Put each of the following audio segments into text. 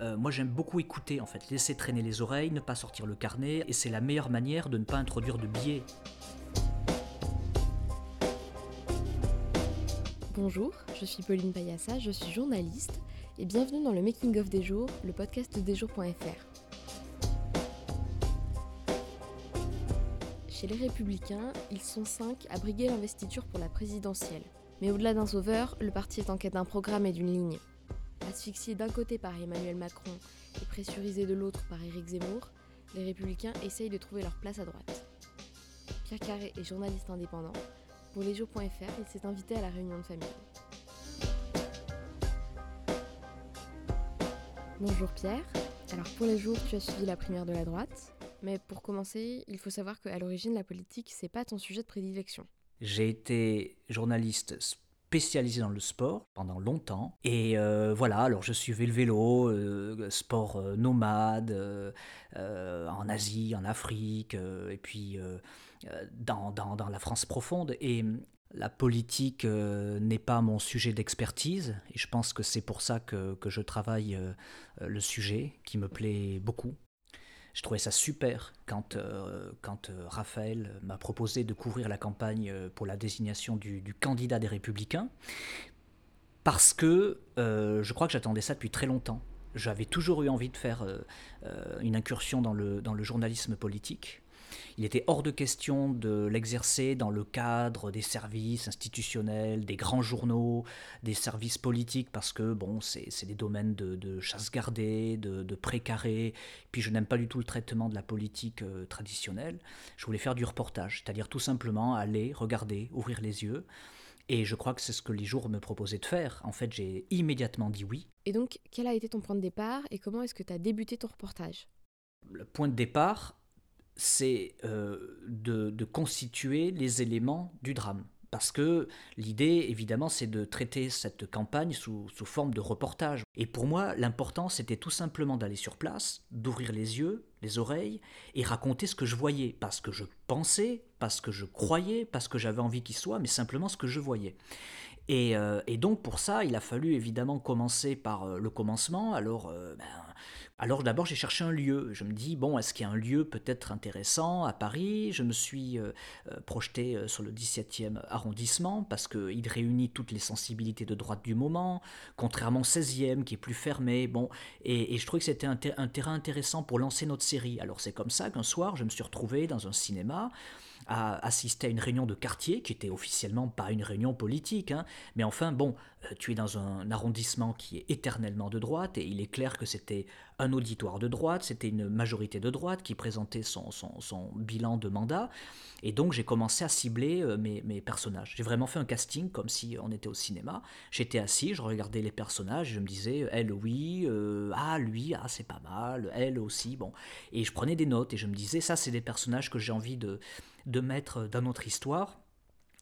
euh, moi j'aime beaucoup écouter en fait, laisser traîner les oreilles, ne pas sortir le carnet, et c'est la meilleure manière de ne pas introduire de biais. Bonjour, je suis Pauline Payassa, je suis journaliste, et bienvenue dans le Making of des jours, le podcast des jours.fr. Chez les Républicains, ils sont cinq à briguer l'investiture pour la présidentielle. Mais au-delà d'un sauveur, le parti est en quête d'un programme et d'une ligne. Asphyxié d'un côté par Emmanuel Macron et pressurisé de l'autre par Éric Zemmour, les républicains essayent de trouver leur place à droite. Pierre Carré est journaliste indépendant. Pour lesjours.fr, il s'est invité à la réunion de famille. Bonjour Pierre. Alors pour les jours, tu as suivi la primaire de la droite. Mais pour commencer, il faut savoir qu'à l'origine, la politique, c'est pas ton sujet de prédilection. J'ai été journaliste spécialisé dans le sport pendant longtemps. Et euh, voilà, alors je suivais le vélo, euh, sport euh, nomade, en Asie, en Afrique, et puis dans, dans, dans, la France profonde. Et la politique n'est pas mon sujet d'expertise, et je pense que c'est pour ça que, que je travaille le sujet, qui me plaît beaucoup. Je trouvais ça super quand, euh, euh, Raphaël m'a proposé de couvrir la campagne euh, pour la désignation du, candidat des Républicains, parce que je crois que j'attendais ça depuis très longtemps. J'avais toujours eu envie de faire une incursion dans le journalisme politique. Il était hors de question de l'exercer dans le cadre des services institutionnels, des grands journaux, des services politiques, parce que bon, c'est des domaines de, chasse gardée, de, de précaré. Puis je n'aime pas du tout le traitement de la politique euh, traditionnelle. Je voulais faire du reportage, c'est-à-dire tout simplement aller, regarder, ouvrir les yeux. Et je crois que c'est ce que les jours me proposaient de faire. En fait, j'ai immédiatement dit oui. Et donc, quel a été ton point de départ et comment est-ce que tu as débuté ton reportage? Le point de départ, c'est euh, de, constituer les éléments du drame. Parce que l'idée, évidemment, c'est de traiter cette campagne sous, sous, forme de reportage. Et pour moi, l'important, c'était tout simplement d'aller sur place, d'ouvrir les yeux, les oreilles, et raconter ce que je voyais. Parce que je pensais, parce que je croyais, parce que j'avais envie qu'il soit, mais simplement ce que je voyais. Et, euh, et, donc pour ça, il a fallu évidemment commencer par euh, le commencement. Alors, ben, alors d'abord j'ai cherché un lieu. Je me dis, bon, est-ce qu'il y a un lieu peut-être intéressant à Paris? Je me suis euh, euh, projeté euh, sur le 17e arrondissement parce qu'il réunit toutes les sensibilités de droite du moment, contrairement au 16e qui est plus fermé. Bon, et, je trouvais que c'était un, un terrain intéressant pour lancer notre série. Alors c'est comme ça qu'un soir je me suis retrouvé dans un cinéma à assister à une réunion de quartier qui était officiellement pas une réunion politique, hein. Mais enfin bon, euh, tu es dans un arrondissement qui est éternellement de droite et il est clair que c'était un auditoire de droite, c'était une majorité de droite qui présentait son, son, bilan de mandat et donc j'ai commencé à cibler euh, mes, mes personnages. J'ai vraiment fait un casting comme si on était au cinéma. J'étais assis, je regardais les personnages, je me disais elle oui, euh, ah lui, ah c'est pas mal, elle aussi, bon, et je prenais des notes et je me disais ça c'est des personnages que j'ai envie de de mettre dans notre histoire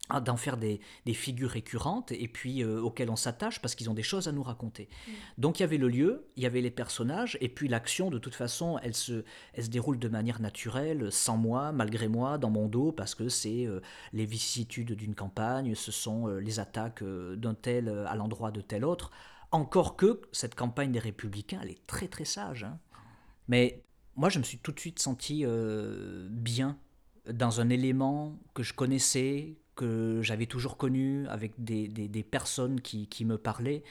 d'en faire des, figures récurrentes et puis euh, auxquelles on s'attache parce qu'ils ont des choses à nous raconter. Mm. Donc il y avait le lieu, il y avait les personnages et puis l'action de toute façon elle se, elle se déroule de manière naturelle, sans moi, malgré moi, dans mon dos parce que c'est euh, les vicissitudes d'une campagne, ce sont euh, les attaques d'un tel à l'endroit de tel autre. Encore que cette campagne des républicains elle est très très sage. Hein. Mais moi je me suis tout de suite senti bien dans un élément que je connaissais, que j'avais toujours connu, avec des, des, personnes qui, qui, me parlaient,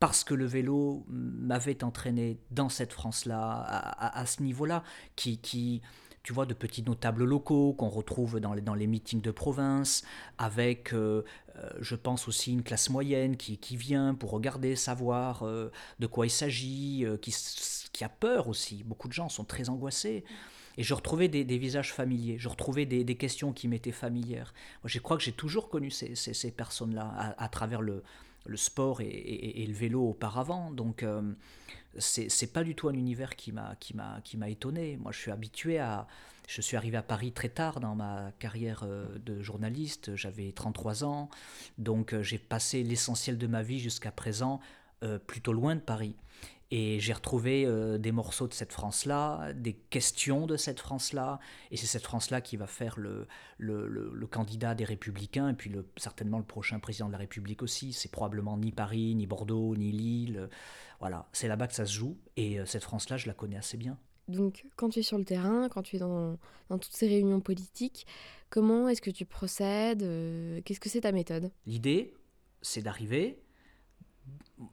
parce que le vélo m'avait entraîné dans cette France-là, à, à, ce niveau-là, qui, qui, tu vois, de petits notables locaux qu'on retrouve dans les, dans les meetings de province, avec, euh, euh, je pense aussi, une classe moyenne qui, qui vient pour regarder, savoir euh, de quoi il s'agit, qui, qui a peur aussi. Beaucoup de gens sont très angoissés. Et je retrouvais des, visages familiers, je retrouvais des, questions qui m'étaient familières. Je crois que j'ai toujours connu ces, personnes-là à, travers le, sport et, le vélo auparavant. Donc, euh, c'est pas du tout un univers qui m'a étonné. Moi, je suis habitué à. Je suis arrivé à Paris très tard dans ma carrière euh, de journaliste. J'avais 33 ans, donc euh, j'ai passé l'essentiel de ma vie jusqu'à présent euh, plutôt loin de Paris. Et j'ai retrouvé euh, des morceaux de cette France-là, des questions de cette France-là, et c'est cette France-là qui va faire le, le, candidat des Républicains, et puis le, certainement le prochain président de la République aussi. C'est probablement ni Paris, ni Bordeaux, ni Lille. Voilà, c'est là-bas que ça se joue, et euh, cette France-là, je la connais assez bien. Donc, quand tu es sur le terrain, quand tu es dans, dans toutes ces réunions politiques, comment est-ce que tu procèdes euh, Qu'est-ce que c'est ta méthode? L'idée, c'est d'arriver,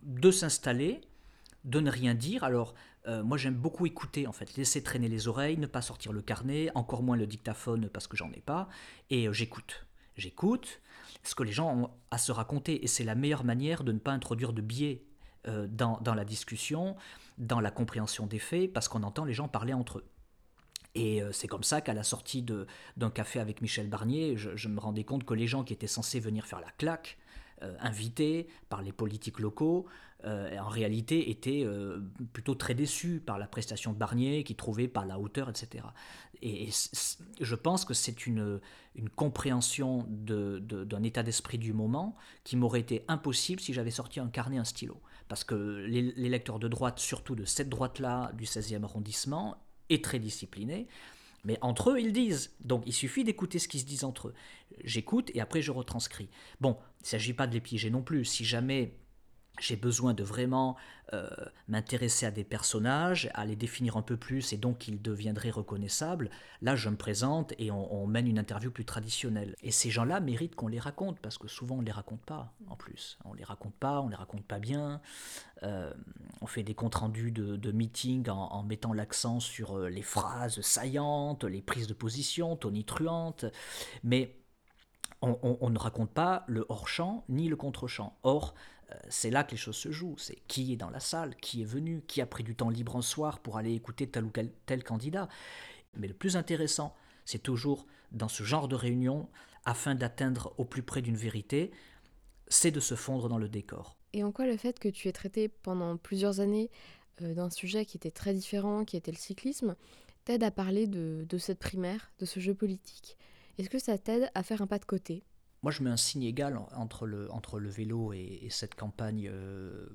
de s'installer, de ne rien dire. Alors, euh, moi j'aime beaucoup écouter en fait, laisser traîner les oreilles, ne pas sortir le carnet, encore moins le dictaphone parce que j'en ai pas, et euh, j'écoute. J'écoute ce que les gens ont à se raconter, et c'est la meilleure manière de ne pas introduire de biais euh, dans, la discussion, dans la compréhension des faits, parce qu'on entend les gens parler entre eux. Et c'est comme ça qu'à la sortie d'un café avec Michel Barnier, je, me rendais compte que les gens qui étaient censés venir faire la claque, invités par les politiques locaux, euh, en réalité était euh, plutôt très déçu par la prestation de Barnier, qui trouvait pas la hauteur, etc. Et, je pense que c'est une, une compréhension d'un état d'esprit du moment qui m'aurait été impossible si j'avais sorti un carnet, un stylo. Parce que les, les lecteurs de droite, surtout de cette droite-là du 16e arrondissement, est très discipliné. Mais entre eux, ils disent. Donc il suffit d'écouter ce qu'ils se disent entre eux. J'écoute et après je retranscris. Bon, il ne s'agit pas de les piéger non plus. Si jamais j'ai besoin de vraiment euh, m'intéresser à des personnages, à les définir un peu plus et donc qu'ils deviendraient reconnaissables, là je me présente et on, mène une interview plus traditionnelle. Et ces gens-là méritent qu'on les raconte parce que souvent on ne les raconte pas en plus. On ne les raconte pas, on ne les raconte pas bien. Euh, on fait des comptes rendus de, meetings en, mettant l'accent sur euh, les phrases saillantes, les prises de position tonitruantes, mais on, on ne raconte pas le hors-champ ni le contre-champ. Or, c'est là que les choses se jouent. C'est qui est dans la salle, qui est venu, qui a pris du temps libre un soir pour aller écouter tel ou tel candidat. Mais le plus intéressant, c'est toujours dans ce genre de réunion, afin d'atteindre au plus près d'une vérité, c'est de se fondre dans le décor. Et en quoi le fait que tu aies traité pendant plusieurs années euh, d'un sujet qui était très différent, qui était le cyclisme, t'aide à parler de cette primaire, de ce jeu politique? Est-ce que ça t'aide à faire un pas de côté? Moi, je mets un signe égal entre le, entre le vélo et, cette campagne euh,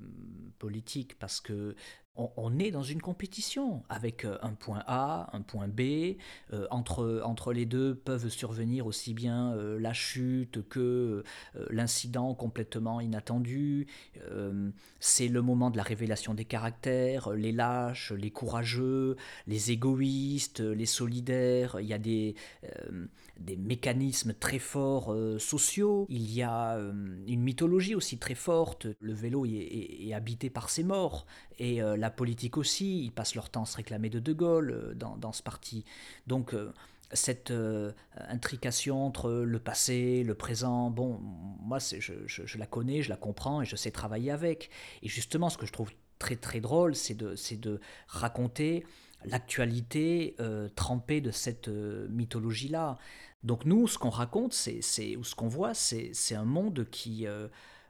politique parce que on, est dans une compétition avec euh, un point A, un point B. Euh, entre, entre les deux peuvent survenir aussi bien la chute que l'incident complètement inattendu. c'est le moment de la révélation des caractères, les lâches, les courageux, les égoïstes, les solidaires. Il y a des, des mécanismes très forts sociaux. Il y a une mythologie aussi très forte. Le vélo est, habité par ses morts. Et la la politique aussi, ils passent leur temps à se réclamer de De Gaulle euh, dans, ce parti. Donc euh, cette euh, intrication entre le passé, le présent, bon, moi je, je, la connais, je la comprends et je sais travailler avec. Et justement, ce que je trouve très très drôle, c'est de raconter l'actualité trempée de cette mythologie-là. Donc nous, ce qu'on raconte, c'est, ou ce qu'on voit, c'est, un monde qui...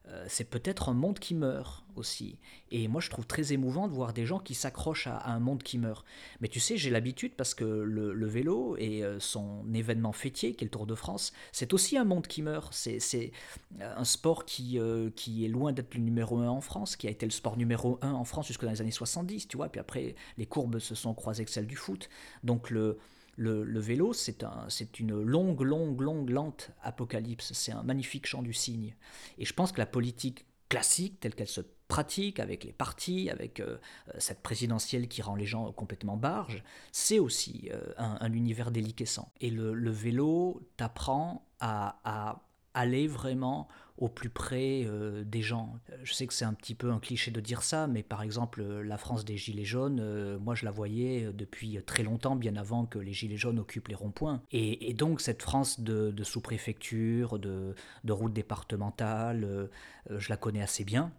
Euh, c'est peut-être un monde qui meurt aussi. Et moi, je trouve très émouvant de voir des gens qui s'accrochent à, un monde qui meurt. Mais tu sais, j'ai l'habitude parce que le, vélo et euh, son événement fêtier, qui est le Tour de France, c'est aussi un monde qui meurt. C'est euh, un sport qui, est loin d'être le numéro un en France, qui a été le sport numéro un en France jusque dans les années 70, tu vois. Puis après, les courbes se sont croisées avec celles du foot. Donc le le, vélo, c'est un, une longue, longue, longue, lente apocalypse. C'est un magnifique chant du cygne. Et je pense que la politique classique, telle qu'elle se pratique avec les partis, avec euh, cette présidentielle qui rend les gens complètement barges, c'est aussi euh, un, univers déliquescent. Et le, vélo t'apprend à, aller vraiment au plus près euh, des gens. Je sais que c'est un petit peu un cliché de dire ça, mais par exemple, la France des Gilets jaunes, euh, moi je la voyais depuis très longtemps, bien avant que les Gilets jaunes occupent les ronds-points. Et, donc cette France de, sous-préfecture, de, routes départementales, euh, je la connais assez bien.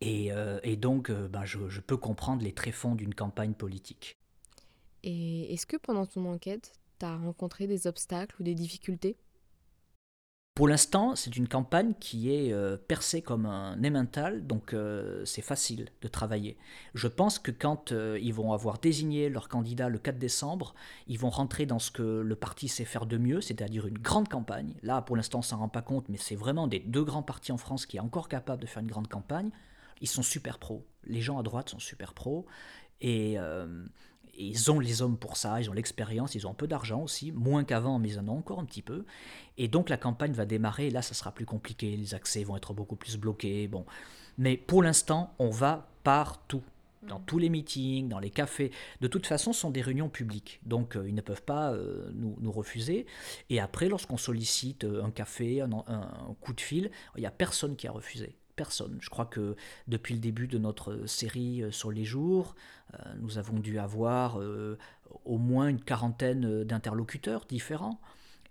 Et, donc, ben, je, je peux comprendre les tréfonds d'une campagne politique. Et est-ce que pendant ton enquête, tu as rencontré des obstacles ou des difficultés? Pour l'instant, c'est une campagne qui est euh, percée comme un émental, donc euh, c'est facile de travailler. Je pense que quand euh, ils vont avoir désigné leur candidat le 4 décembre, ils vont rentrer dans ce que le parti sait faire de mieux, c'est-à-dire une grande campagne. Là, pour l'instant, on s'en rend pas compte, mais c'est vraiment des deux grands partis en France qui est encore capable de faire une grande campagne. ils sont super pros. Les gens à droite sont super pros. Et, ils ont les hommes pour ça, ils ont l'expérience, ils ont un peu d'argent aussi, moins qu'avant, mais ils en ont encore un petit peu. Et donc la campagne va démarrer, et là ça sera plus compliqué, les accès vont être beaucoup plus bloqués. Bon. Mais pour l'instant, on va partout dans tous les meetings, dans les cafés. De toute façon, ce sont des réunions publiques, donc euh, ils ne peuvent pas euh, nous, refuser. Et après, lorsqu'on sollicite euh, un café, un, coup de fil, il n'y a personne qui a refusé. Personne. Je crois que depuis le début de notre série sur les jours, nous avons dû avoir au moins une quarantaine d'interlocuteurs différents.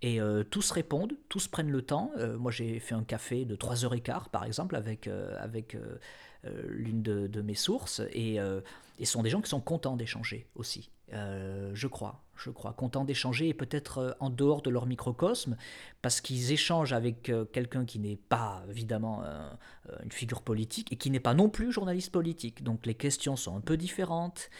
Et tous répondent, tous prennent le temps. moi, j'ai fait un café de 3h15, par exemple, avec, avec euh, l'une de, mes sources, et, euh, et, ce sont des gens qui sont contents d'échanger aussi, euh, je crois je crois, contents d'échanger et peut-être en dehors de leur microcosme, parce qu'ils échangent avec quelqu'un qui n'est pas évidemment une figure politique et qui n'est pas non plus journaliste politique. Donc les questions sont un peu différentes,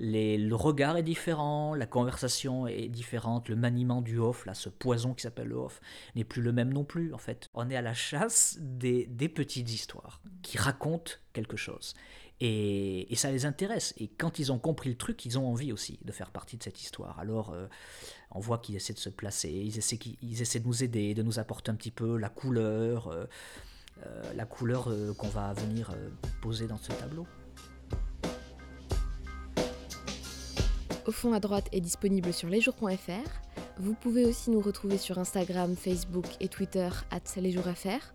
le regard est différent, la conversation est différente, le maniement du off, là, ce poison qui s'appelle le off, n'est plus le même non plus en fait. On est à la chasse des, petites histoires qui racontent quelque chose. Et, ça les intéresse. Et quand ils ont compris le truc, ils ont envie aussi de faire partie de cette histoire. Alors, euh, on voit qu'ils essaient de se placer, ils essaient, ils essaient de nous aider, de nous apporter un petit peu la couleur, euh, euh, la couleur qu'on va venir poser dans ce tableau. Au fond à droite est disponible sur lesjours.fr. Vous pouvez aussi nous retrouver sur Instagram, Facebook et Twitter lesjoursfr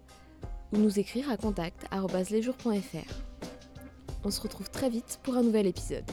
ou nous écrire à contact On se retrouve très vite pour un nouvel épisode.